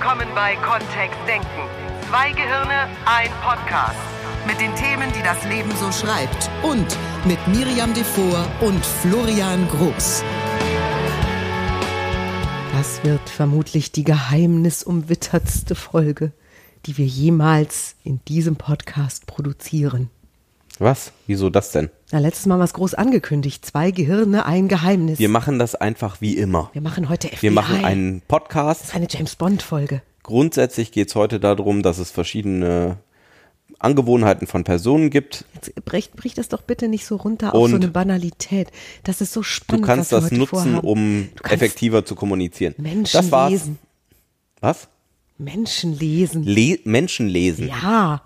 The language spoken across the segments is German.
willkommen bei Kontext Denken. Zwei Gehirne, ein Podcast. Mit den Themen, die das Leben so schreibt. Und mit Miriam Devor und Florian Groß. Das wird vermutlich die geheimnisumwittertste Folge, die wir jemals in diesem Podcast produzieren. Was? Wieso das denn? Na, letztes Mal war es groß angekündigt. Zwei Gehirne, ein Geheimnis. Wir machen das einfach wie immer. Wir machen heute FBI. Wir machen einen Podcast. Das ist eine James Bond Folge. Grundsätzlich geht es heute darum, dass es verschiedene Angewohnheiten von Personen gibt. Jetzt brich, brich das doch bitte nicht so runter auf Und so eine Banalität. Das ist so Du spannend. kannst was das nutzen, vorhaben. um Du kannst effektiver zu kommunizieren. Menschen das war's. lesen. Was? Menschen lesen. Le Menschen lesen. ja,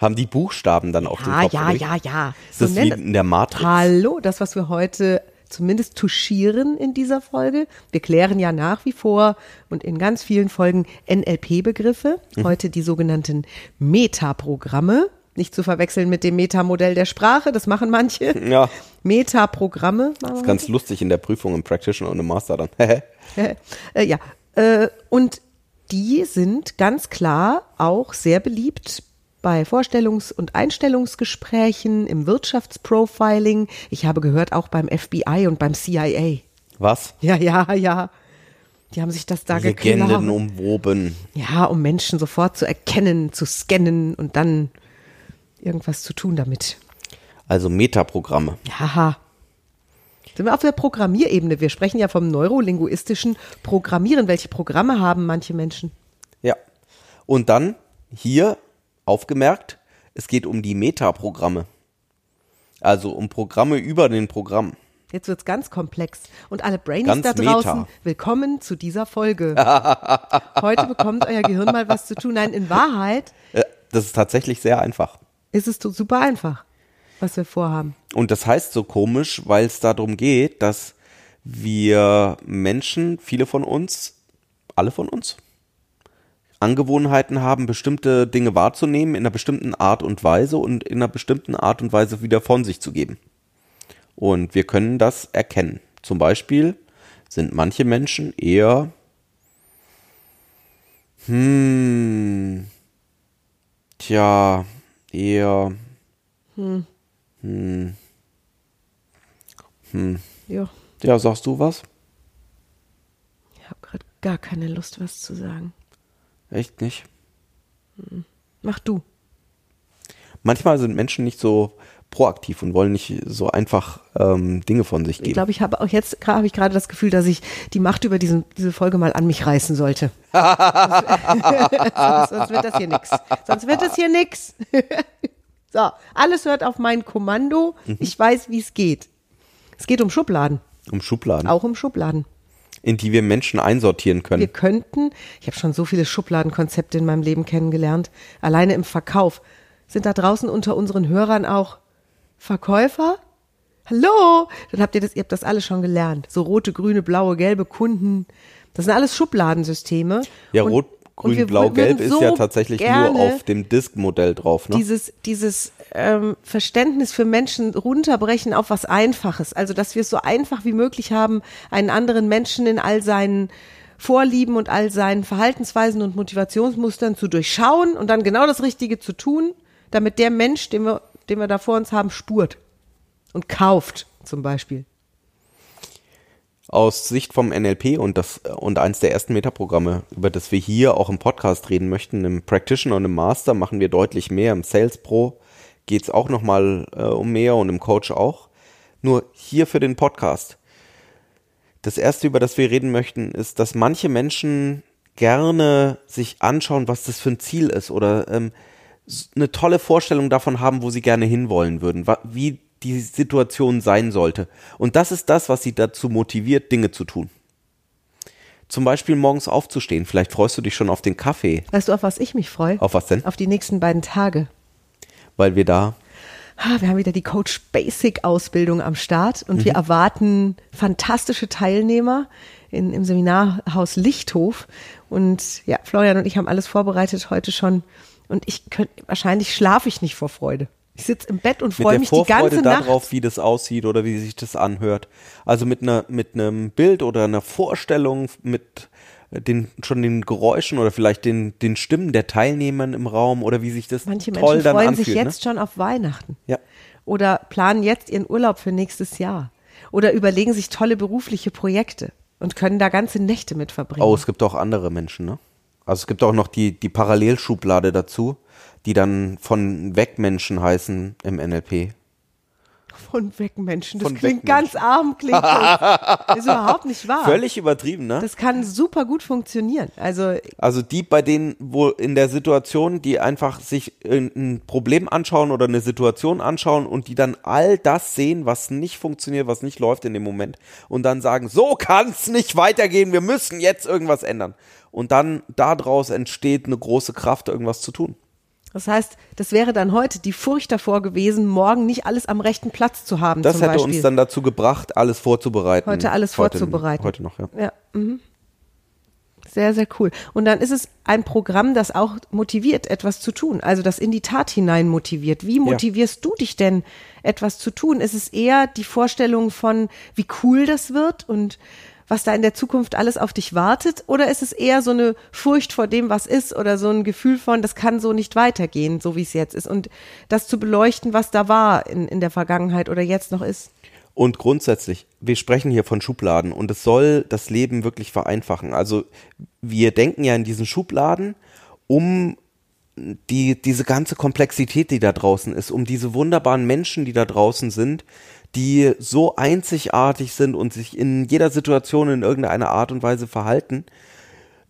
Haben die Buchstaben dann auf dem ja, Kopf? ja, wie? ja, ja. Ist das wie in der Matrix? Hallo, das, was wir heute zumindest touchieren in dieser Folge. Wir klären ja nach wie vor und in ganz vielen Folgen NLP-Begriffe. Mhm. Heute die sogenannten Metaprogramme. Nicht zu verwechseln mit dem Metamodell der Sprache, das machen manche. Ja, Metaprogramme. machen ist ganz lustig in der Prüfung im Practitioner und im Master dann. äh, ja, äh, und die sind ganz klar auch sehr beliebt bei Vorstellungs- und Einstellungsgesprächen, im Wirtschaftsprofiling. Ich habe gehört, auch beim FBI und beim CIA. Was? Ja, ja, ja. Die haben sich das da Legenden geklaut. umwoben. Ja, um Menschen sofort zu erkennen, zu scannen und dann irgendwas zu tun damit. Also Metaprogramme. Haha. Sind wir auf der Programmierebene? Wir sprechen ja vom neurolinguistischen Programmieren. Welche Programme haben manche Menschen? Ja. Und dann hier aufgemerkt, es geht um die Metaprogramme. Also um Programme über den Programm. Jetzt wird's ganz komplex. Und alle Brainies Ganz da draußen, meta. willkommen zu dieser Folge. Heute bekommt euer Gehirn mal was zu tun. Nein, in Wahrheit Äh, Das ist tatsächlich sehr einfach. ist es super einfach, was wir vorhaben. Und das heißt so komisch, weil es darum geht, dass wir Menschen, viele von uns, alle von uns, Angewohnheiten haben, bestimmte Dinge wahrzunehmen in einer bestimmten Art und Weise und in einer bestimmten Art und Weise wieder von sich zu geben. Und wir können das erkennen. Zum Beispiel sind manche Menschen eher, hm, tja, eher, Ja, ja, sagst du was? ich habe gerade gar keine Lust, was zu sagen. Echt nicht? Mach du. Manchmal sind Menschen nicht so proaktiv und wollen nicht so einfach ähm, Dinge von sich Ich geben. glaube, ich habe auch jetzt habe ich gerade das Gefühl, dass ich die Macht über diesen, diese Folge mal an mich reißen sollte. sonst, sonst wird das hier nix. Sonst wird das hier nix. so, alles hört auf mein Kommando. Mhm. Ich weiß, wie es geht. Es geht um Schubladen, um Schubladen, auch um Schubladen. In die wir Menschen einsortieren Wir können. könnten, ich habe schon so viele Schubladenkonzepte in meinem Leben kennengelernt, alleine im Verkauf. Sind da draußen unter unseren Hörern auch Verkäufer? Hallo? Dann habt ihr das, ihr habt das alle schon gelernt. So rote, grüne, blaue, gelbe Kunden. Das sind alles Schubladensysteme. Ja, rot, grün, blau, gelb ist so ja tatsächlich nur auf dem Disk-Modell drauf. Ne? dieses, dieses ähm, Verständnis für Menschen runterbrechen auf was Einfaches. Also, dass wir es so einfach wie möglich haben, einen anderen Menschen in all seinen Vorlieben und all seinen Verhaltensweisen und Motivationsmustern zu durchschauen und dann genau das Richtige zu tun, damit der Mensch, den wir, den wir da vor uns haben, spurt und kauft, zum Beispiel. Aus Sicht vom NLP und das und eins der ersten Metaprogramme, über das wir hier auch im Podcast reden möchten, im Practitioner und im Master machen wir deutlich mehr. Im Sales Pro geht es auch nochmal äh, um mehr und im Coach auch. Nur hier für den Podcast. Das erste, über das wir reden möchten, ist, dass manche Menschen gerne sich anschauen, was das für ein Ziel ist oder ähm, eine tolle Vorstellung davon haben, wo sie gerne hinwollen würden, wie die Situation sein sollte. Und das ist das, was sie dazu motiviert, Dinge zu tun. Zum Beispiel morgens aufzustehen. Vielleicht freust du dich schon auf den Kaffee. Weißt du, auf was ich mich freue? Auf was denn? Auf die nächsten beiden Tage. Weil wir da Ah, Wir haben wieder die Coach Basic Ausbildung am Start und wir erwarten fantastische Teilnehmer in, im Seminarhaus Lichthof. Und ja, Florian und ich haben alles vorbereitet heute schon. Und ich könnte, wahrscheinlich schlafe ich nicht vor Freude. Ich sitze im Bett und freue mich die Vorfreude ganze Nacht. darauf, wie das aussieht oder wie sich das anhört. Also mit einer mit einem Bild oder einer Vorstellung mit den, schon den Geräuschen oder vielleicht den, den Stimmen der Teilnehmer im Raum oder wie sich das Manche toll Menschen dann freuen anfühlt. sich ne? jetzt schon auf Weihnachten. Ja. Oder planen jetzt ihren Urlaub für nächstes Jahr. Oder überlegen sich tolle berufliche Projekte und können da ganze Nächte mit verbringen. Oh, es gibt auch andere Menschen, ne? Also es gibt auch noch die, die Parallelschublade dazu, die dann von Wegmenschen heißen im NLP. Von weg, Menschen. Das Von klingt weg, ganz arm, klingt das. ist überhaupt nicht wahr. Völlig übertrieben, ne? Das kann super gut funktionieren. Also Also die bei denen, wo in der Situation, die einfach sich ein ein Problem anschauen oder eine Situation anschauen und die dann all das sehen, was nicht funktioniert, was nicht läuft in dem Moment und dann sagen, so kann's nicht weitergehen, wir müssen jetzt irgendwas ändern. Und dann daraus entsteht eine große Kraft, irgendwas zu tun. Das heißt, das wäre dann heute die Furcht davor gewesen, morgen nicht alles am rechten Platz zu haben. Das hätte Beispiel. uns dann dazu gebracht, alles vorzubereiten. Heute alles vorzubereiten. Heute noch, ja. Ja. Mhm. Sehr, sehr cool. Und dann ist es ein Programm, das auch motiviert, etwas zu tun. Also das in die Tat hinein motiviert. Wie motivierst du dich denn, etwas zu tun? Ist es eher die Vorstellung von, wie cool das wird und was da in der Zukunft alles auf dich wartet? Oder ist es eher so eine Furcht vor dem, was ist oder so ein Gefühl von, das kann so nicht weitergehen, so wie es jetzt ist? Und das zu beleuchten, was da war in, in der Vergangenheit oder jetzt noch ist? Und grundsätzlich, wir sprechen hier von Schubladen und es soll das Leben wirklich vereinfachen. Also wir denken ja in diesen Schubladen, um die, diese ganze Komplexität, die da draußen ist, um diese wunderbaren Menschen, die da draußen sind, die so einzigartig sind und sich in jeder Situation in irgendeiner Art und Weise verhalten.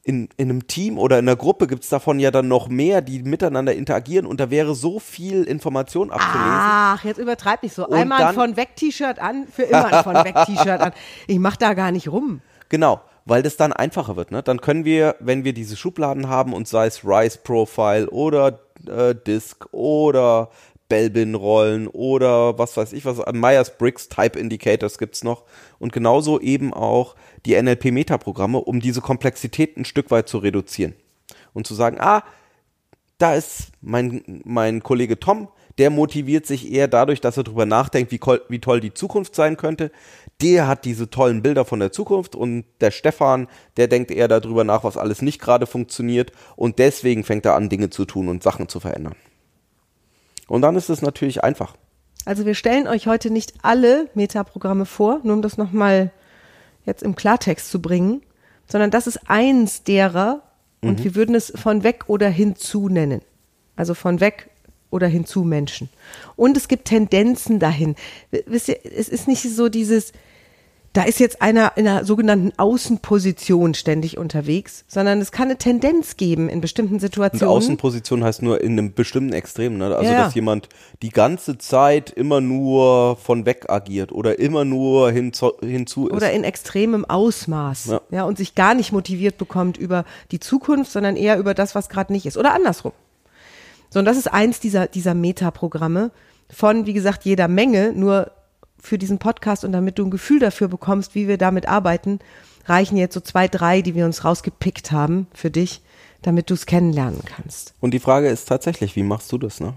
In, in einem Team oder in einer Gruppe gibt es davon ja dann noch mehr, die miteinander interagieren und da wäre so viel Information abzulesen. Ach, jetzt übertreib nicht so. Und Einmal ein von weg T-Shirt an, für immer ein von weg T-Shirt an. Ich mach da gar nicht rum. Genau, weil das dann einfacher wird. Ne? Dann können wir, wenn wir diese Schubladen haben und sei es Rise Profile oder äh, Disk oder Belbin-Rollen oder was weiß ich was, Myers-Briggs Type Indicators gibt's noch und genauso eben auch die NLP-Metaprogramme, um diese Komplexität ein Stück weit zu reduzieren und zu sagen, ah, da ist mein, mein Kollege Tom, der motiviert sich eher dadurch, dass er drüber nachdenkt, wie, wie toll die Zukunft sein könnte. Der hat diese tollen Bilder von der Zukunft und der Stefan, der denkt eher darüber nach, was alles nicht gerade funktioniert und deswegen fängt er an, Dinge zu tun und Sachen zu verändern. Und dann ist es natürlich einfach. Also wir stellen euch heute nicht alle Metaprogramme vor, nur um das nochmal jetzt im Klartext zu bringen, sondern das ist eins derer und wir würden es von weg oder hinzu nennen. Also von weg oder hinzu Menschen. Und es gibt Tendenzen dahin. Wisst ihr, es ist nicht so dieses, da ist jetzt einer in einer sogenannten Außenposition ständig unterwegs, sondern es kann eine Tendenz geben in bestimmten Und Situationen. Außenposition heißt nur in einem bestimmten Extrem. Ne? Also, ja. dass jemand die ganze Zeit immer nur von weg agiert oder immer nur hinzu, hinzu ist. oder in extremem Ausmaß. Ja. Ja. und sich gar nicht motiviert bekommt über die Zukunft, sondern eher über das, was gerade nicht ist. Oder andersrum. So, und das ist eins dieser, dieser Metaprogramme von, wie gesagt, jeder Menge, nur für diesen Podcast und damit du ein Gefühl dafür bekommst, wie wir damit arbeiten, reichen jetzt so zwei, drei, die wir uns rausgepickt haben für dich, damit du es kennenlernen kannst. Und die Frage ist tatsächlich, wie machst du das? Ne?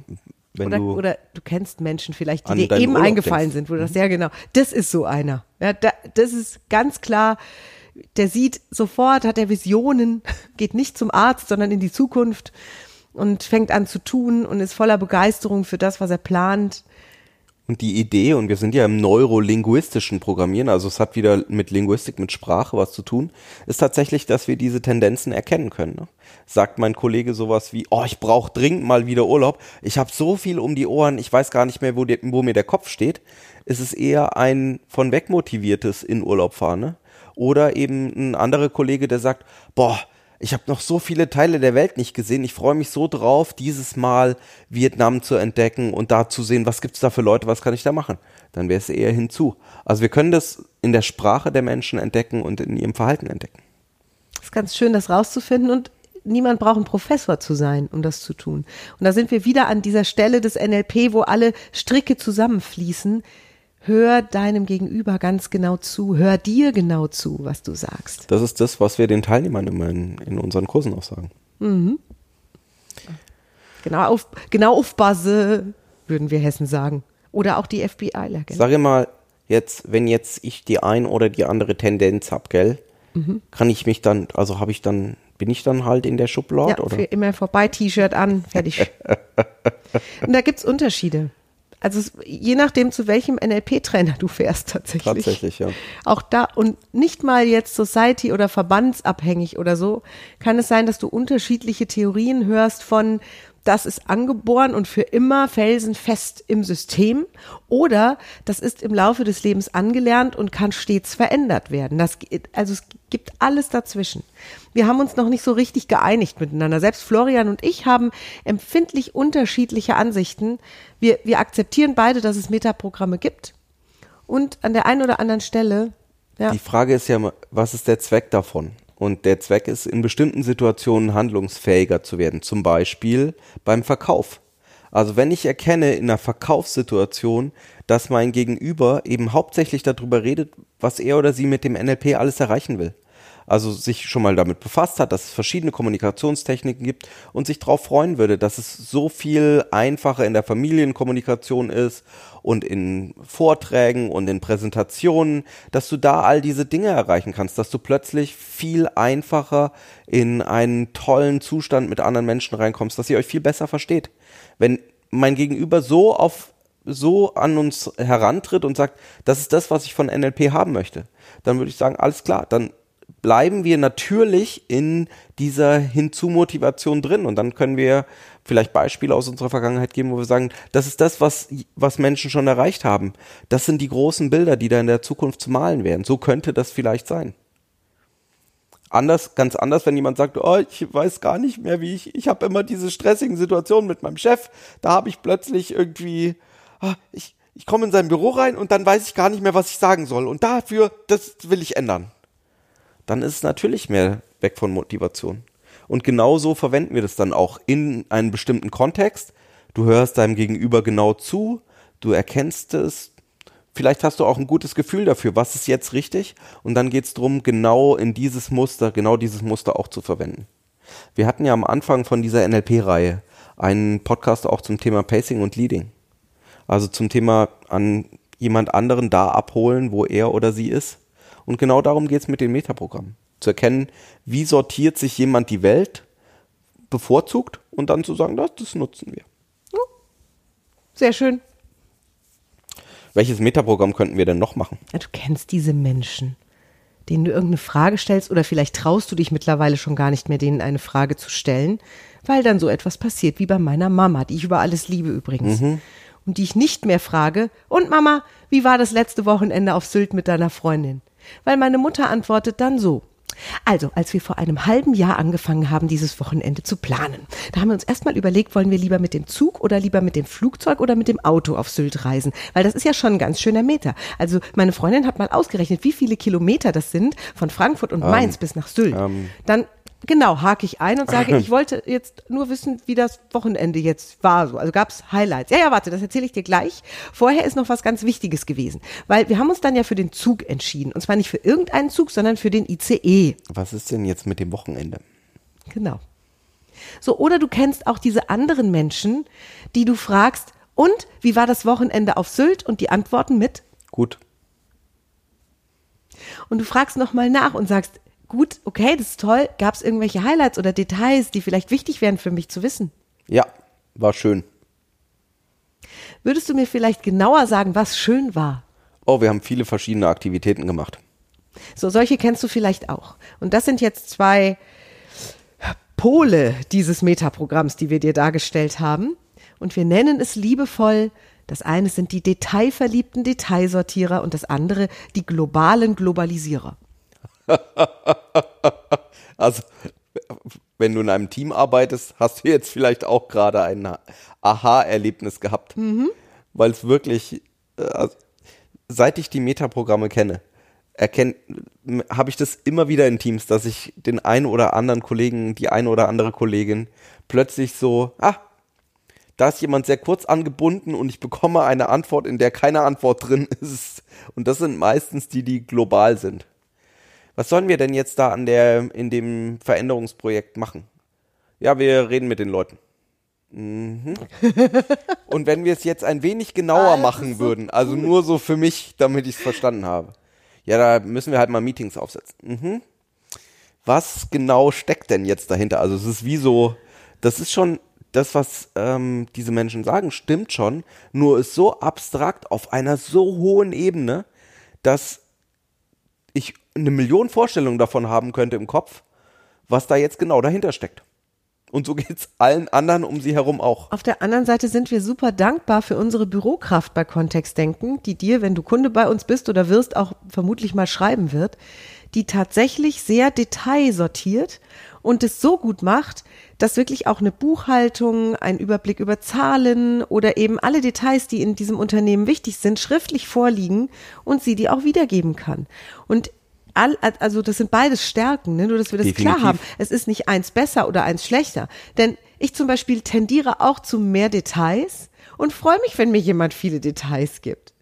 Wenn Oder, du, oder du kennst Menschen vielleicht, die dir eben Urlaub eingefallen denkst. sind, wo du das, ja genau, das ist so einer. Ja, da, das ist ganz klar, der sieht sofort, hat er Visionen, geht nicht zum Arzt, sondern in die Zukunft und fängt an zu tun und ist voller Begeisterung für das, was er plant. Und die Idee, und wir sind ja im neurolinguistischen Programmieren, also es hat wieder mit Linguistik, mit Sprache was zu tun, ist tatsächlich, dass wir diese Tendenzen erkennen können. Ne? Sagt mein Kollege sowas wie, oh, ich brauche dringend mal wieder Urlaub, ich habe so viel um die Ohren, ich weiß gar nicht mehr, wo, die, wo mir der Kopf steht, ist es eher ein von weg motiviertes in Urlaub fahren. Ne? Oder eben ein anderer Kollege, der sagt, boah, ich habe noch so viele Teile der Welt nicht gesehen. Ich freue mich so drauf, dieses Mal Vietnam zu entdecken und da zu sehen, was gibt's da für Leute, was kann ich da machen. Dann wäre es eher hinzu. Also wir können das in der Sprache der Menschen entdecken und in ihrem Verhalten entdecken. ist ganz schön, das rauszufinden und niemand braucht ein Professor zu sein, um das zu tun. Und da sind wir wieder an dieser Stelle des NLP, wo alle Stricke zusammenfließen. Hör deinem Gegenüber ganz genau zu, hör dir genau zu, was du sagst. Das ist das, was wir den Teilnehmern immer in, in unseren Kursen auch sagen. Genau auf, genau aufpasse, würden wir Hessen sagen. Oder auch die FBI-Ler. Sage mal, jetzt, wenn jetzt ich die ein oder die andere Tendenz hab, gell, Kann ich mich dann, also habe ich dann, bin ich dann halt in der Schublade Ja, oder? für immer vorbei, T-Shirt an, fertig. und da gibt's Unterschiede. Also es, je nachdem, zu welchem NLP-Trainer du fährst tatsächlich. Tatsächlich, ja. Auch da und nicht mal jetzt Society oder verbandsabhängig oder so, kann es sein, dass du unterschiedliche Theorien hörst von das ist angeboren und für immer felsenfest im System oder das ist im Laufe des Lebens angelernt und kann stets verändert werden. Das, also es gibt alles dazwischen. Wir haben uns noch nicht so richtig geeinigt miteinander. Selbst Florian und ich haben empfindlich unterschiedliche Ansichten. Wir, wir akzeptieren beide, dass es Metaprogramme gibt und an der einen oder anderen Stelle, ja, Die Frage ist ja, was ist der Zweck davon? Und der Zweck ist, in bestimmten Situationen handlungsfähiger zu werden. Zum Beispiel beim Verkauf. Also wenn ich erkenne in einer Verkaufssituation, dass mein Gegenüber eben hauptsächlich darüber redet, was er oder sie mit dem NLP alles erreichen will. Also sich schon mal damit befasst hat, dass es verschiedene Kommunikationstechniken gibt und sich darauf freuen würde, dass es so viel einfacher in der Familienkommunikation ist und in Vorträgen und in Präsentationen, dass du da all diese Dinge erreichen kannst, dass du plötzlich viel einfacher in einen tollen Zustand mit anderen Menschen reinkommst, dass ihr euch viel besser versteht. Wenn mein Gegenüber so auf so an uns herantritt und sagt, das ist das, was ich von NLP haben möchte, dann würde ich sagen, alles klar, dann bleiben wir natürlich in dieser Hinzu-Motivation drin und dann können wir vielleicht Beispiele aus unserer Vergangenheit geben, wo wir sagen, das ist das, was, was Menschen schon erreicht haben. Das sind die großen Bilder, die da in der Zukunft zu malen werden. So könnte das vielleicht sein. Anders, ganz anders, wenn jemand sagt, oh, ich weiß gar nicht mehr, wie ich, ich habe immer diese stressigen Situationen mit meinem Chef, da habe ich plötzlich irgendwie, ah, ich, ich komme in sein Büro rein und dann weiß ich gar nicht mehr, was ich sagen soll. Und dafür, das will ich ändern dann ist es natürlich mehr weg von Motivation. Und genauso verwenden wir das dann auch in einem bestimmten Kontext. Du hörst deinem Gegenüber genau zu, du erkennst es, vielleicht hast du auch ein gutes Gefühl dafür, was ist jetzt richtig und dann geht es darum, genau in dieses Muster, genau dieses Muster auch zu verwenden. Wir hatten ja am Anfang von dieser NLP-Reihe einen Podcast auch zum Thema Pacing und Leading. Also zum Thema an jemand anderen da abholen, wo er oder sie ist. Und genau darum geht es mit den Metaprogrammen. Zu erkennen, wie sortiert sich jemand die Welt bevorzugt und dann zu sagen, das, das nutzen wir. sehr schön. Welches Metaprogramm könnten wir denn noch machen? Ja, du kennst diese Menschen, denen du irgendeine Frage stellst oder vielleicht traust du dich mittlerweile schon gar nicht mehr, denen eine Frage zu stellen, weil dann so etwas passiert wie bei meiner Mama, die ich über alles liebe übrigens. Und die ich nicht mehr frage, und Mama, wie war das letzte Wochenende auf Sylt mit deiner Freundin? Weil meine Mutter antwortet dann so. Also, als wir vor einem halben Jahr angefangen haben, dieses Wochenende zu planen, da haben wir uns erstmal überlegt, wollen wir lieber mit dem Zug oder lieber mit dem Flugzeug oder mit dem Auto auf Sylt reisen? Weil das ist ja schon ein ganz schöner Meter. Also, meine Freundin hat mal ausgerechnet, wie viele Kilometer das sind von Frankfurt und Mainz bis nach Sylt. Dann Genau, hake ich ein und sage, ich wollte jetzt nur wissen, wie das Wochenende jetzt war. So. Also gab's Highlights. Ja, ja, warte, das erzähle ich dir gleich. Vorher ist noch was ganz Wichtiges gewesen. Weil wir haben uns dann ja für den Zug entschieden. Und zwar nicht für irgendeinen Zug, sondern für den ICE. Was ist denn jetzt mit dem Wochenende? Genau. So, oder du kennst auch diese anderen Menschen, die du fragst, und wie war das Wochenende auf Sylt? Und die antworten mit, Gut. und du fragst nochmal nach und sagst, gut, okay, das ist toll. Gab es irgendwelche Highlights oder Details, die vielleicht wichtig wären für mich zu wissen? Ja, war schön. Würdest du mir vielleicht genauer sagen, was schön war? Oh, wir haben viele verschiedene Aktivitäten gemacht. So, solche kennst du vielleicht auch. Und das sind jetzt zwei Pole dieses Metaprogramms, die wir dir dargestellt haben. Und wir nennen es liebevoll, das eine sind die detailverliebten Detailsortierer und das andere die globalen Globalisierer. Also, wenn du in einem Team arbeitest, hast du jetzt vielleicht auch gerade ein Aha-Erlebnis gehabt. Weil es wirklich, äh, also, seit ich die Metaprogramme kenne, habe ich das immer wieder in Teams, dass ich den einen oder anderen Kollegen, die eine oder andere Kollegin plötzlich so, ah, da ist jemand sehr kurz angebunden und ich bekomme eine Antwort, in der keine Antwort drin ist. Und das sind meistens die, die global sind. Was sollen wir denn jetzt da an der, in dem Veränderungsprojekt machen? Ja, wir reden mit den Leuten. Mhm. Und wenn wir es jetzt ein wenig genauer machen würden, also nur so für mich, damit ich es verstanden habe. Ja, da müssen wir halt mal Meetings aufsetzen. Mhm. was genau steckt denn jetzt dahinter? Also es ist wie so, das ist schon das, was ähm, diese Menschen sagen, stimmt schon, nur ist so abstrakt auf einer so hohen Ebene, dass eine Million Vorstellungen davon haben könnte im Kopf, was da jetzt genau dahinter steckt. Und so geht's allen anderen um sie herum auch. Auf der anderen Seite sind wir super dankbar für unsere Bürokraft bei Kontextdenken, die dir, wenn du Kunde bei uns bist oder wirst, auch vermutlich mal schreiben wird, die tatsächlich sehr detailsortiert und es so gut macht, dass wirklich auch eine Buchhaltung, ein Überblick über Zahlen oder eben alle Details, die in diesem Unternehmen wichtig sind, schriftlich vorliegen und sie die auch wiedergeben kann. Und all, also das sind beides Stärken, ne? nur dass wir das Definitiv. klar haben. Es ist nicht eins besser oder eins schlechter. Denn ich zum Beispiel tendiere auch zu mehr Details und freue mich, wenn mir jemand viele Details gibt.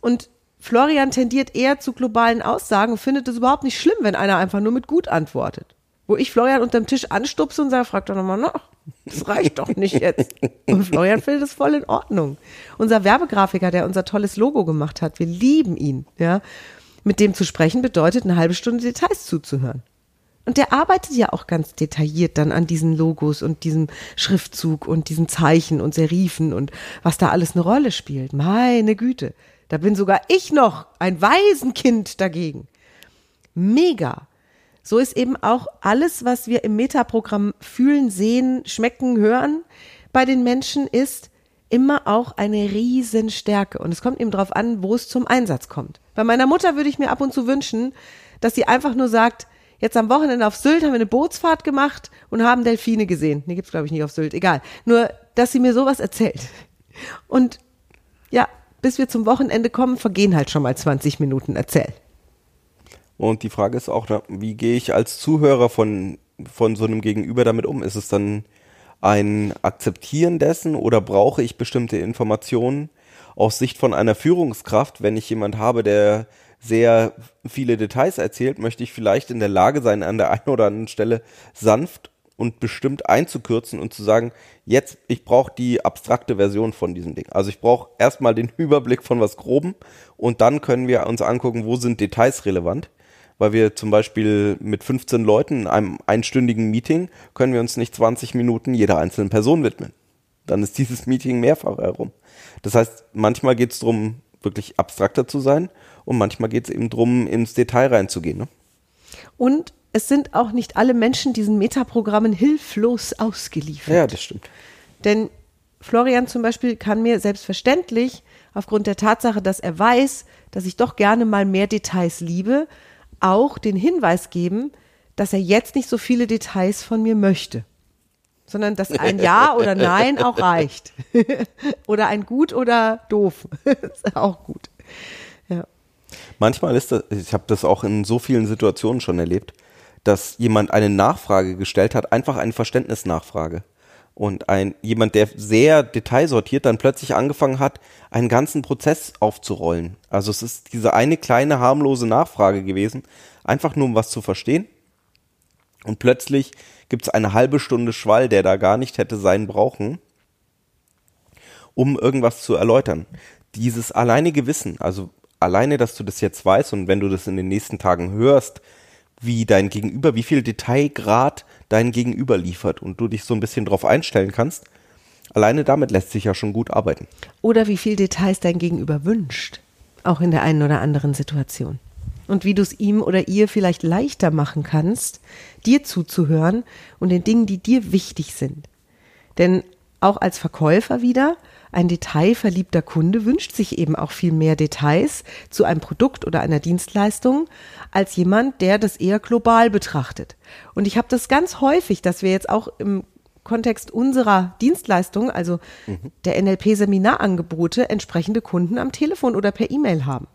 Und Florian tendiert eher zu globalen Aussagen und findet es überhaupt nicht schlimm, wenn einer einfach nur mit gut antwortet. Wo ich Florian unterm Tisch anstupse und sage, frag doch nochmal nach. Das reicht doch nicht jetzt. Und Florian findet es voll in Ordnung. Unser Werbegrafiker, der unser tolles Logo gemacht hat, wir lieben ihn, ja. Mit dem zu sprechen bedeutet, eine halbe Stunde Details zuzuhören. Und der arbeitet ja auch ganz detailliert dann an diesen Logos und diesem Schriftzug und diesen Zeichen und Serifen und was da alles eine Rolle spielt. Meine Güte. Da bin sogar ich noch ein Waisenkind dagegen. Mega. So ist eben auch alles, was wir im Metaprogramm fühlen, sehen, schmecken, hören, bei den Menschen ist immer auch eine Riesenstärke. Und es kommt eben darauf an, wo es zum Einsatz kommt. Bei meiner Mutter würde ich mir ab und zu wünschen, dass sie einfach nur sagt, jetzt am Wochenende auf Sylt haben wir eine Bootsfahrt gemacht und haben Delfine gesehen. Nee, gibt's glaube ich nicht auf Sylt, egal. Nur, dass sie mir sowas erzählt. Und ja, bis wir zum Wochenende kommen, vergehen halt schon mal 20 Minuten erzähl. Und die Frage ist auch, wie gehe ich als Zuhörer von, von so einem Gegenüber damit um? Ist es dann ein Akzeptieren dessen oder brauche ich bestimmte Informationen aus Sicht von einer Führungskraft, wenn ich jemand habe, der sehr viele Details erzählt, möchte ich vielleicht in der Lage sein, an der einen oder anderen Stelle sanft und bestimmt einzukürzen und zu sagen, jetzt, ich brauche die abstrakte Version von diesem Ding. Also ich brauche erstmal den Überblick von was Groben und dann können wir uns angucken, wo sind Details relevant weil wir zum Beispiel mit 15 Leuten in einem einstündigen Meeting können wir uns nicht 20 Minuten jeder einzelnen Person widmen. Dann ist dieses Meeting mehrfach herum. Das heißt, manchmal geht es darum, wirklich abstrakter zu sein und manchmal geht es eben darum, ins Detail reinzugehen. Ne? Und es sind auch nicht alle Menschen diesen Metaprogrammen hilflos ausgeliefert. Ja, das stimmt. Denn Florian zum Beispiel kann mir selbstverständlich aufgrund der Tatsache, dass er weiß, dass ich doch gerne mal mehr Details liebe, auch den Hinweis geben, dass er jetzt nicht so viele Details von mir möchte, sondern dass ein Ja oder Nein auch reicht. oder ein Gut oder doof. ist auch gut. Ja. Manchmal ist das, ich habe das auch in so vielen Situationen schon erlebt, dass jemand eine Nachfrage gestellt hat, einfach eine Verständnisnachfrage. Und ein, jemand, der sehr detailsortiert dann plötzlich angefangen hat, einen ganzen Prozess aufzurollen. Also es ist diese eine kleine harmlose Nachfrage gewesen, einfach nur um was zu verstehen. Und plötzlich gibt es eine halbe Stunde Schwall, der da gar nicht hätte sein brauchen, um irgendwas zu erläutern. Dieses alleinige Wissen, also alleine, dass du das jetzt weißt und wenn du das in den nächsten Tagen hörst, wie dein Gegenüber, wie viel Detailgrad dein Gegenüber liefert und du dich so ein bisschen drauf einstellen kannst. Alleine damit lässt sich ja schon gut arbeiten. Oder wie viel Details dein Gegenüber wünscht, auch in der einen oder anderen Situation. Und wie du es ihm oder ihr vielleicht leichter machen kannst, dir zuzuhören und den Dingen, die dir wichtig sind. Denn auch als Verkäufer wieder ein detailverliebter Kunde wünscht sich eben auch viel mehr Details zu einem Produkt oder einer Dienstleistung als jemand, der das eher global betrachtet. Und ich habe das ganz häufig, dass wir jetzt auch im Kontext unserer Dienstleistung, also mhm. der NLP-Seminarangebote, entsprechende Kunden am Telefon oder per E-Mail haben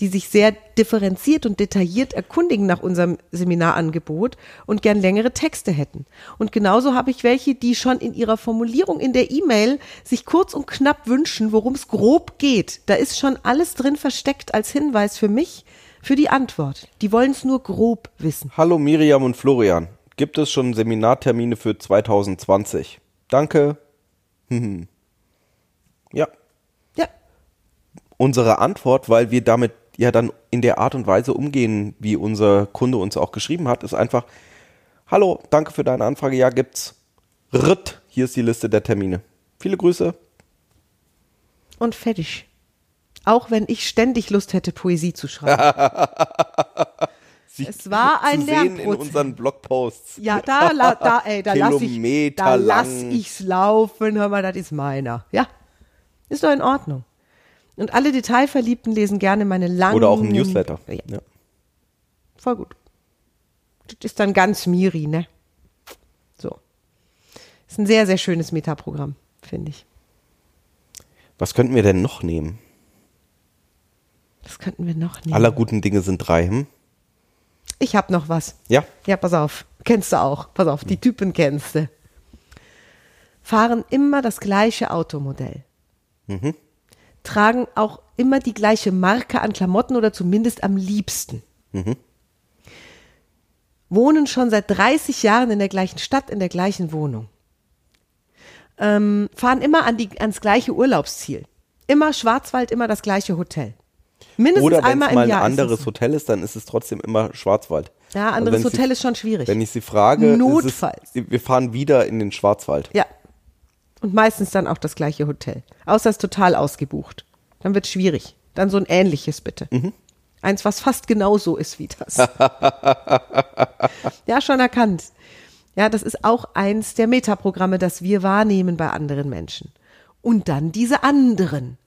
die sich sehr differenziert und detailliert erkundigen nach unserem Seminarangebot und gern längere Texte hätten. Und genauso habe ich welche, die schon in ihrer Formulierung in der E-Mail sich kurz und knapp wünschen, worum es grob geht. Da ist schon alles drin versteckt als Hinweis für mich, für die Antwort. Die wollen es nur grob wissen. Hallo Miriam und Florian. Gibt es schon Seminartermine für 2020? Danke. ja. Ja. Unsere Antwort, weil wir damit ja dann in der Art und Weise umgehen, wie unser Kunde uns auch geschrieben hat, ist einfach, hallo, danke für deine Anfrage, ja gibt's. Ritt, hier ist die Liste der Termine. Viele Grüße. Und fertig. Auch wenn ich ständig Lust hätte, Poesie zu schreiben. Sie Es war ein zu sehen in unseren Blogposts. Ja, da, la- da, ey, da lass ich, da lass ich's laufen. Hör mal, das ist meiner. Ja, ist doch in Ordnung. Und alle Detailverliebten lesen gerne meine langen. Oder auch im Newsletter. Ja, Ja. voll gut. Das ist dann ganz Miri, ne? So. Ist ein sehr, sehr schönes Metaprogramm, finde ich. Was könnten wir denn noch nehmen? Das könnten wir noch nehmen. Aller guten Dinge sind drei. Hm? Ich hab noch was. Ja, Ja, pass auf. Kennst du auch. Pass auf, die Typen kennst du. Fahren immer das gleiche Automodell. Tragen auch immer die gleiche Marke an Klamotten oder zumindest am liebsten. Wohnen schon seit 30 Jahren in der gleichen Stadt, in der gleichen Wohnung. Ähm, fahren immer an die, ans gleiche Urlaubsziel. Immer Schwarzwald, immer das gleiche Hotel. Mindestens Oder wenn einmal es mal ein Jahr. ist anderes es so. Hotel ist, dann ist es trotzdem immer Schwarzwald. Ja, Also anderes ich Hotel sie, ist schon schwierig. Wenn ich sie frage, Notfalls. Ist es, wir fahren wieder in den Schwarzwald. Ja. Und meistens dann auch das gleiche Hotel. Außer es ist total ausgebucht. Dann wird schwierig. Dann so ein ähnliches bitte. Eins, was fast genauso ist wie das. ja, schon erkannt. Ja, das ist auch eins der Metaprogramme, das wir wahrnehmen bei anderen Menschen. Und dann diese anderen,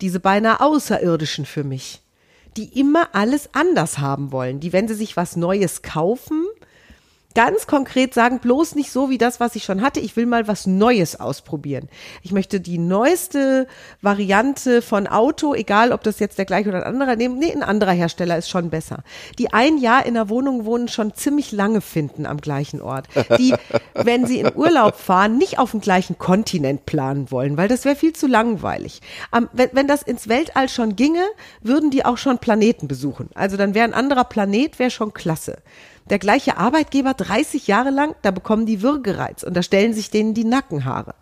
diese beinahe Außerirdischen für mich, die immer alles anders haben wollen, die, wenn sie sich was Neues kaufen, ganz konkret sagen, bloß nicht so wie das, was ich schon hatte. Ich will mal was Neues ausprobieren. Ich möchte die neueste Variante von Auto, egal ob das jetzt der gleiche oder ein anderer, nehmen. Nee, ein anderer Hersteller ist schon besser. Die ein Jahr in der Wohnung wohnen, schon ziemlich lange finden am gleichen Ort. Die, wenn sie in Urlaub fahren, nicht auf dem gleichen Kontinent planen wollen, weil das wäre viel zu langweilig. Am, wenn, wenn das ins Weltall schon ginge, würden die auch schon Planeten besuchen. Also dann wäre ein anderer Planet, wäre schon klasse. Der gleiche Arbeitgeber 30 Jahre lang, da bekommen die Würgereiz und da stellen sich denen die Nackenhaare.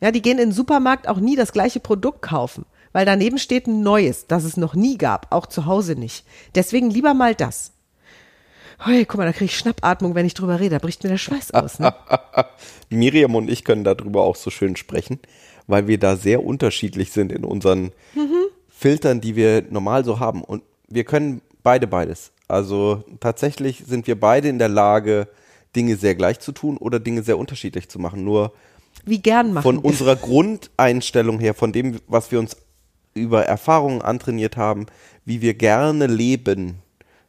Ja, die gehen in den Supermarkt auch nie das gleiche Produkt kaufen, weil daneben steht ein neues, das es noch nie gab, auch zu Hause nicht. Deswegen lieber mal das. Hey, guck mal, da kriege ich Schnappatmung, wenn ich drüber rede, da bricht mir der Schweiß aus. Ne? Miriam und ich können darüber auch so schön sprechen, weil wir da sehr unterschiedlich sind in unseren Filtern, die wir normal so haben. Und wir können beide beides. Also tatsächlich sind wir beide in der Lage, Dinge sehr gleich zu tun oder Dinge sehr unterschiedlich zu machen. Nur Wie gern machen. von wir. unserer Grundeinstellung her, von dem, was wir uns über Erfahrungen antrainiert haben, wie wir gerne leben,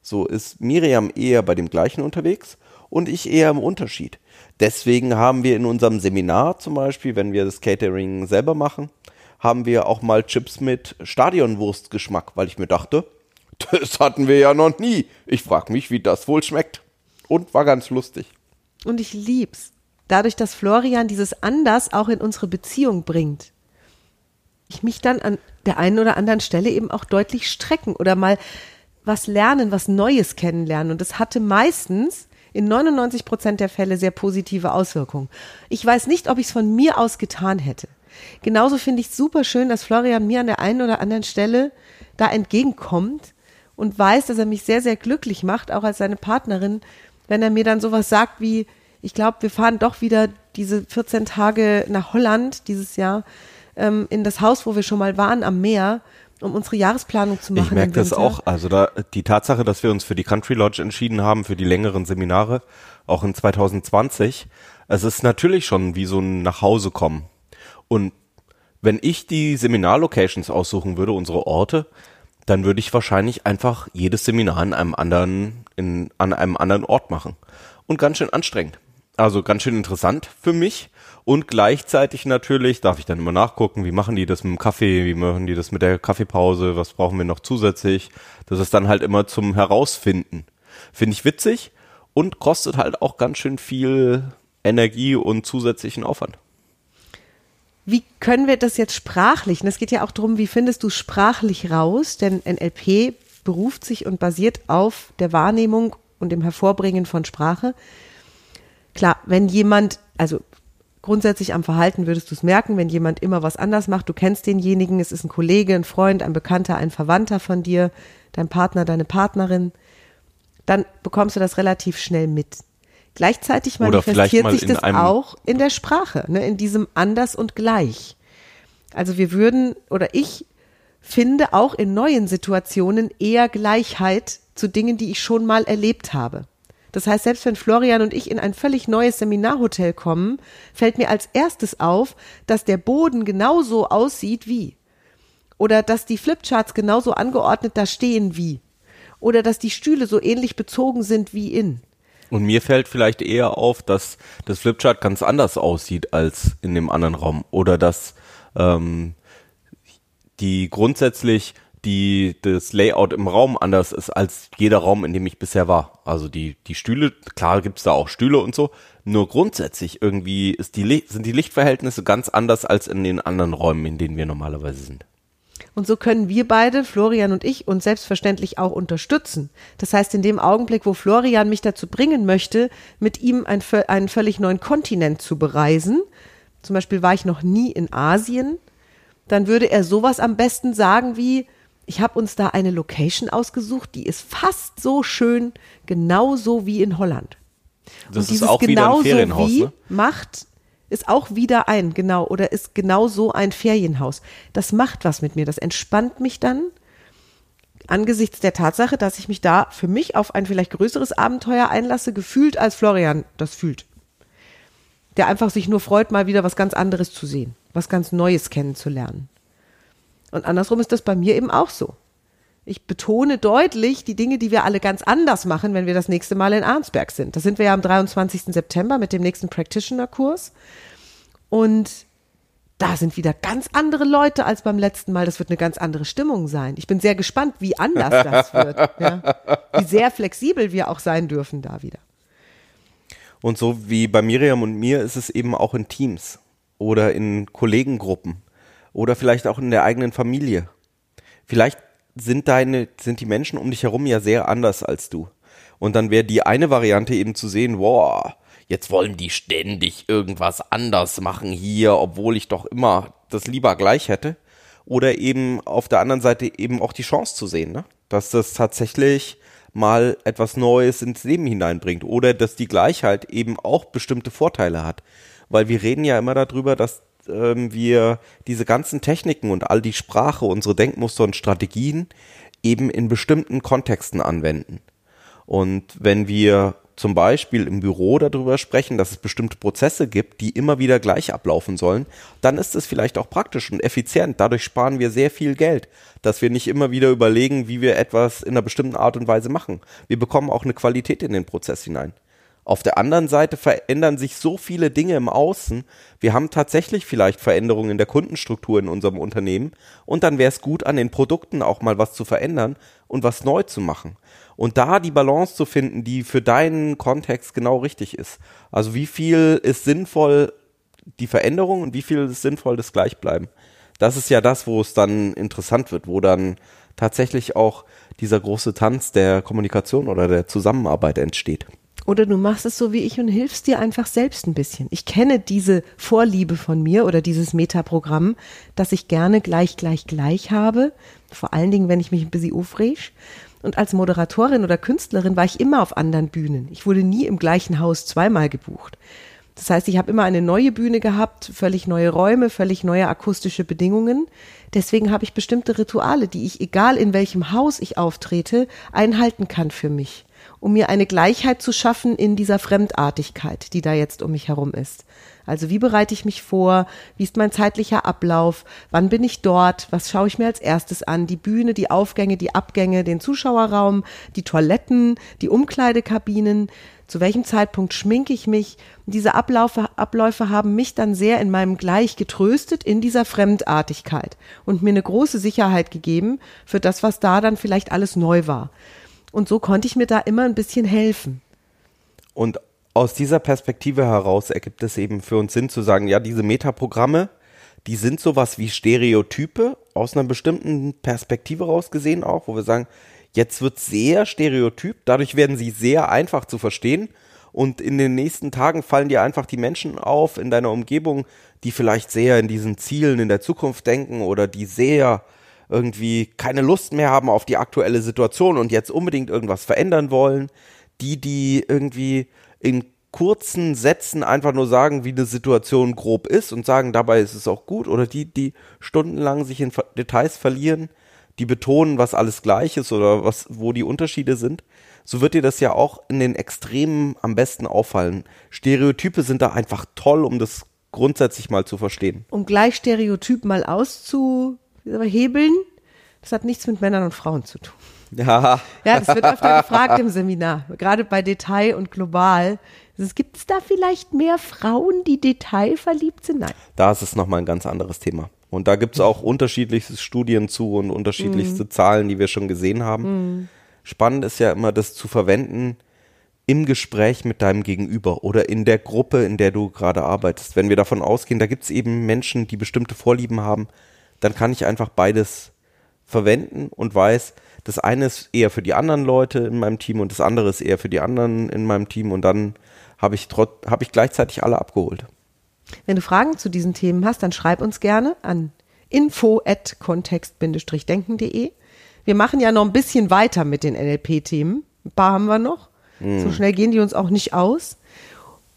so ist Miriam eher bei dem gleichen unterwegs und ich eher im Unterschied. Deswegen haben wir in unserem Seminar zum Beispiel, wenn wir das Catering selber machen, haben wir auch mal Chips mit Stadionwurstgeschmack, weil ich mir dachte, das hatten wir ja noch nie. Ich frage mich, wie das wohl schmeckt. Und war ganz lustig. Und ich lieb's. Dadurch, dass Florian dieses Anders auch in unsere Beziehung bringt. Ich mich dann an der einen oder anderen Stelle eben auch deutlich strecken oder mal was lernen, was Neues kennenlernen. Und das hatte meistens in 99 Prozent der Fälle sehr positive Auswirkungen. Ich weiß nicht, ob ich es von mir aus getan hätte. Genauso finde ich es super schön, dass Florian mir an der einen oder anderen Stelle da entgegenkommt und weiß, dass er mich sehr, sehr glücklich macht, auch als seine Partnerin, wenn er mir dann sowas sagt wie, ich glaube, wir fahren doch wieder diese 14 Tage nach Holland dieses Jahr ähm, in das Haus, wo wir schon mal waren, am Meer, um unsere Jahresplanung zu machen. Ich merke das auch. Also da die Tatsache, dass wir uns für die Country Lodge entschieden haben, für die längeren Seminare, auch in 2020, es ist natürlich schon wie so ein Nachhausekommen. Und wenn ich die Seminarlocations aussuchen würde, unsere Orte, dann würde ich wahrscheinlich einfach jedes Seminar in einem anderen, in, an einem anderen Ort machen. Und ganz schön anstrengend. Also ganz schön interessant für mich. Und gleichzeitig natürlich darf ich dann immer nachgucken, wie machen die das mit dem Kaffee, wie machen die das mit der Kaffeepause, was brauchen wir noch zusätzlich. Das ist dann halt immer zum Herausfinden. Finde ich witzig und kostet halt auch ganz schön viel Energie und zusätzlichen Aufwand. Wie können wir das jetzt sprachlich? Und es geht ja auch darum, wie findest du sprachlich raus? Denn NLP beruft sich und basiert auf der Wahrnehmung und dem Hervorbringen von Sprache. Klar, wenn jemand, also Grundsätzlich am Verhalten würdest du es merken, wenn jemand immer was anders macht. Du kennst denjenigen, es ist ein Kollege, ein Freund, ein Bekannter, ein Verwandter von dir, dein Partner, deine Partnerin. Dann bekommst du das relativ schnell mit. Gleichzeitig manifestiert sich das auch in der Sprache, ne, in diesem anders und gleich. Also wir würden oder ich finde auch in neuen Situationen eher Gleichheit zu Dingen, die ich schon mal erlebt habe. Das heißt, selbst wenn Florian und ich in ein völlig neues Seminarhotel kommen, fällt mir als erstes auf, dass der Boden genauso aussieht wie. Oder dass die Flipcharts genauso angeordnet da stehen wie. Oder dass die Stühle so ähnlich bezogen sind wie in. Und mir fällt vielleicht eher auf, dass das Flipchart ganz anders aussieht als in dem anderen Raum. Oder dass ähm, die grundsätzlich die das Layout im Raum anders ist als jeder Raum, in dem ich bisher war. Also die, die Stühle, klar gibt's da auch Stühle und so, nur grundsätzlich irgendwie ist die, sind die Lichtverhältnisse ganz anders als in den anderen Räumen, in denen wir normalerweise sind. Und so können wir beide, Florian und ich, uns selbstverständlich auch unterstützen. Das heißt, in dem Augenblick, wo Florian mich dazu bringen möchte, mit ihm ein, einen völlig neuen Kontinent zu bereisen, zum Beispiel war ich noch nie in Asien, dann würde er sowas am besten sagen wie, ich habe uns da eine Location ausgesucht, die ist fast so schön, genauso wie in Holland. Das und ist dieses auch wieder ein genauso Ferienhaus, wie ne? macht ist auch wieder ein, genau, oder ist genau so ein Ferienhaus. Das macht was mit mir, das entspannt mich dann angesichts der Tatsache, dass ich mich da für mich auf ein vielleicht größeres Abenteuer einlasse, gefühlt als Florian das fühlt. Der einfach sich nur freut, mal wieder was ganz anderes zu sehen, was ganz Neues kennenzulernen. Und andersrum ist das bei mir eben auch so. Ich betone deutlich die Dinge, die wir alle ganz anders machen, wenn wir das nächste Mal in Arnsberg sind. Da sind wir ja am 23. September mit dem nächsten Practitioner-Kurs. Und da sind wieder ganz andere Leute als beim letzten Mal. Das wird eine ganz andere Stimmung sein. Ich bin sehr gespannt, wie anders das wird. Ja. Wie sehr flexibel wir auch sein dürfen da wieder. Und so wie bei Miriam und mir ist es eben auch in Teams oder in Kollegengruppen oder vielleicht auch in der eigenen Familie. Vielleicht sind deine, sind die Menschen um dich herum ja sehr anders als du. Und dann wäre die eine Variante eben zu sehen, wow, jetzt wollen die ständig irgendwas anders machen hier, obwohl ich doch immer das lieber gleich hätte. Oder eben auf der anderen Seite eben auch die Chance zu sehen, ne? dass das tatsächlich mal etwas Neues ins Leben hineinbringt oder dass die Gleichheit eben auch bestimmte Vorteile hat. Weil wir reden ja immer darüber, dass ähm, wir diese ganzen Techniken und all die Sprache, unsere Denkmuster und Strategien eben in bestimmten Kontexten anwenden. Und wenn wir zum Beispiel im Büro darüber sprechen, dass es bestimmte Prozesse gibt, die immer wieder gleich ablaufen sollen, dann ist es vielleicht auch praktisch und effizient. Dadurch sparen wir sehr viel Geld, dass wir nicht immer wieder überlegen, wie wir etwas in einer bestimmten Art und Weise machen. Wir bekommen auch eine Qualität in den Prozess hinein. Auf der anderen Seite verändern sich so viele Dinge im Außen. Wir haben tatsächlich vielleicht Veränderungen in der Kundenstruktur in unserem Unternehmen und dann wäre es gut, an den Produkten auch mal was zu verändern und was neu zu machen. Und da die Balance zu finden, die für deinen Kontext genau richtig ist. Also wie viel ist sinnvoll die Veränderung und wie viel ist sinnvoll das Gleichbleiben. Das ist ja das, wo es dann interessant wird, wo dann tatsächlich auch dieser große Tanz der Kommunikation oder der Zusammenarbeit entsteht. Oder du machst es so wie ich und hilfst dir einfach selbst ein bisschen. Ich kenne diese Vorliebe von mir oder dieses Metaprogramm, dass ich gerne gleich, gleich, gleich habe. Vor allen Dingen, wenn ich mich ein bisschen aufreg. Und als Moderatorin oder Künstlerin war ich immer auf anderen Bühnen. Ich wurde nie im gleichen Haus zweimal gebucht. Das heißt, ich habe immer eine neue Bühne gehabt, völlig neue Räume, völlig neue akustische Bedingungen. Deswegen habe ich bestimmte Rituale, die ich, egal in welchem Haus ich auftrete, einhalten kann für mich, um mir eine Gleichheit zu schaffen in dieser Fremdartigkeit, die da jetzt um mich herum ist. Also wie bereite ich mich vor? Wie ist mein zeitlicher Ablauf? Wann bin ich dort? Was schaue ich mir als erstes an? Die Bühne, die Aufgänge, die Abgänge, den Zuschauerraum, die Toiletten, die Umkleidekabinen. Zu welchem Zeitpunkt schminke ich mich? Diese Abläufe, Abläufe haben mich dann sehr in meinem Gleich getröstet in dieser Fremdartigkeit und mir eine große Sicherheit gegeben für das, was da dann vielleicht alles neu war. Und so konnte ich mir da immer ein bisschen helfen. Und aus dieser Perspektive heraus ergibt es eben für uns Sinn zu sagen, ja, diese Metaprogramme, die sind sowas wie Stereotype aus einer bestimmten Perspektive raus gesehen auch, wo wir sagen, jetzt wird sehr stereotyp, dadurch werden sie sehr einfach zu verstehen und in den nächsten Tagen fallen dir einfach die Menschen auf in deiner Umgebung, die vielleicht sehr in diesen Zielen in der Zukunft denken oder die sehr irgendwie keine Lust mehr haben auf die aktuelle Situation und jetzt unbedingt irgendwas verändern wollen, die, die irgendwie in kurzen Sätzen einfach nur sagen, wie eine Situation grob ist und sagen, dabei ist es auch gut, oder die, die stundenlang sich in Details verlieren, die betonen, was alles gleich ist oder was, wo die Unterschiede sind, so wird dir das ja auch in den Extremen am besten auffallen. Stereotype sind da einfach toll, um das grundsätzlich mal zu verstehen. Um gleich Stereotyp mal auszuhebeln, das hat nichts mit Männern und Frauen zu tun. Ja. Ja, das wird öfter gefragt im Seminar, gerade bei Detail und global. Gibt es da vielleicht mehr Frauen, die detailverliebt sind? Nein. Da ist es nochmal ein ganz anderes Thema. Und da gibt es auch unterschiedlichste Studien zu und unterschiedlichste mhm. Zahlen, die wir schon gesehen haben. Mhm. Spannend ist ja immer, das zu verwenden im Gespräch mit deinem Gegenüber oder in der Gruppe, in der du gerade arbeitest. Wenn wir davon ausgehen, da gibt es eben Menschen, die bestimmte Vorlieben haben, dann kann ich einfach beides verwenden und weiß, das eine ist eher für die anderen Leute in meinem Team und das andere ist eher für die anderen in meinem Team und dann habe ich, hab ich gleichzeitig alle abgeholt. Wenn du Fragen zu diesen Themen hast, dann schreib uns gerne an info@kontext-denken.de. Wir machen ja noch ein bisschen weiter mit den NLP-Themen. Ein paar haben wir noch. Mm. So schnell gehen die uns auch nicht aus.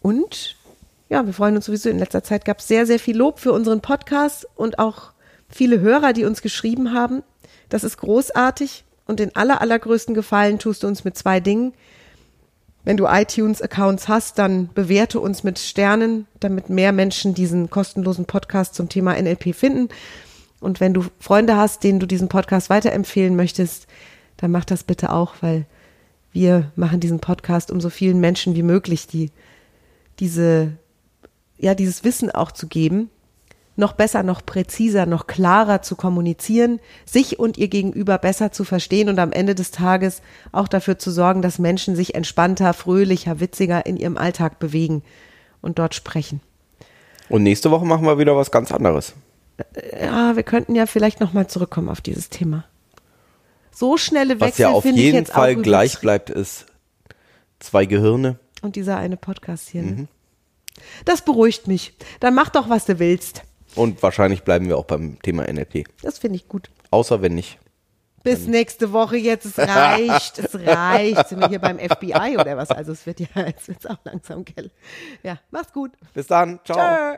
Und ja, wir freuen uns sowieso. In letzter Zeit gab es sehr, sehr viel Lob für unseren Podcast und auch viele Hörer, die uns geschrieben haben. Das ist großartig. Und den aller, allergrößten Gefallen tust du uns mit zwei Dingen. Wenn du iTunes-Accounts hast, dann bewerte uns mit Sternen, damit mehr Menschen diesen kostenlosen Podcast zum Thema NLP finden. Und wenn du Freunde hast, denen du diesen Podcast weiterempfehlen möchtest, dann mach das bitte auch, weil wir machen diesen Podcast, um so vielen Menschen wie möglich die, diese, ja, dieses Wissen auch zu geben noch besser, noch präziser, noch klarer zu kommunizieren, sich und ihr Gegenüber besser zu verstehen und am Ende des Tages auch dafür zu sorgen, dass Menschen sich entspannter, fröhlicher, witziger in ihrem Alltag bewegen und dort sprechen. Und nächste Woche machen wir wieder was ganz anderes. Äh, ja, wir könnten ja vielleicht nochmal zurückkommen auf dieses Thema. So schnelle Wechsel Was ja auf jeden Fall gleich bleibt, ist zwei Gehirne. Und dieser eine Podcast hier. Ne? Mhm. Das beruhigt mich. Dann mach doch, was du willst. Und wahrscheinlich bleiben wir auch beim Thema NLP. Das finde ich gut. Außer wenn nicht. Bis nächste Woche jetzt. Es reicht. es reicht. Sind wir hier beim FBI oder was? Also es wird ja, es wird auch langsam gell. Ja, mach's gut. Bis dann. Ciao. Tschö.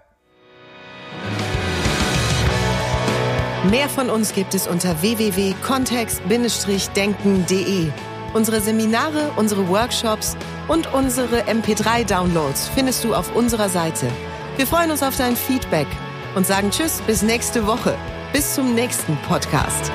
Mehr von uns gibt es unter www.kontext-denken.de. Unsere Seminare, unsere Workshops und unsere MP3-Downloads findest du auf unserer Seite. Wir freuen uns auf dein Feedback und sagen Tschüss bis nächste Woche. Bis zum nächsten Podcast.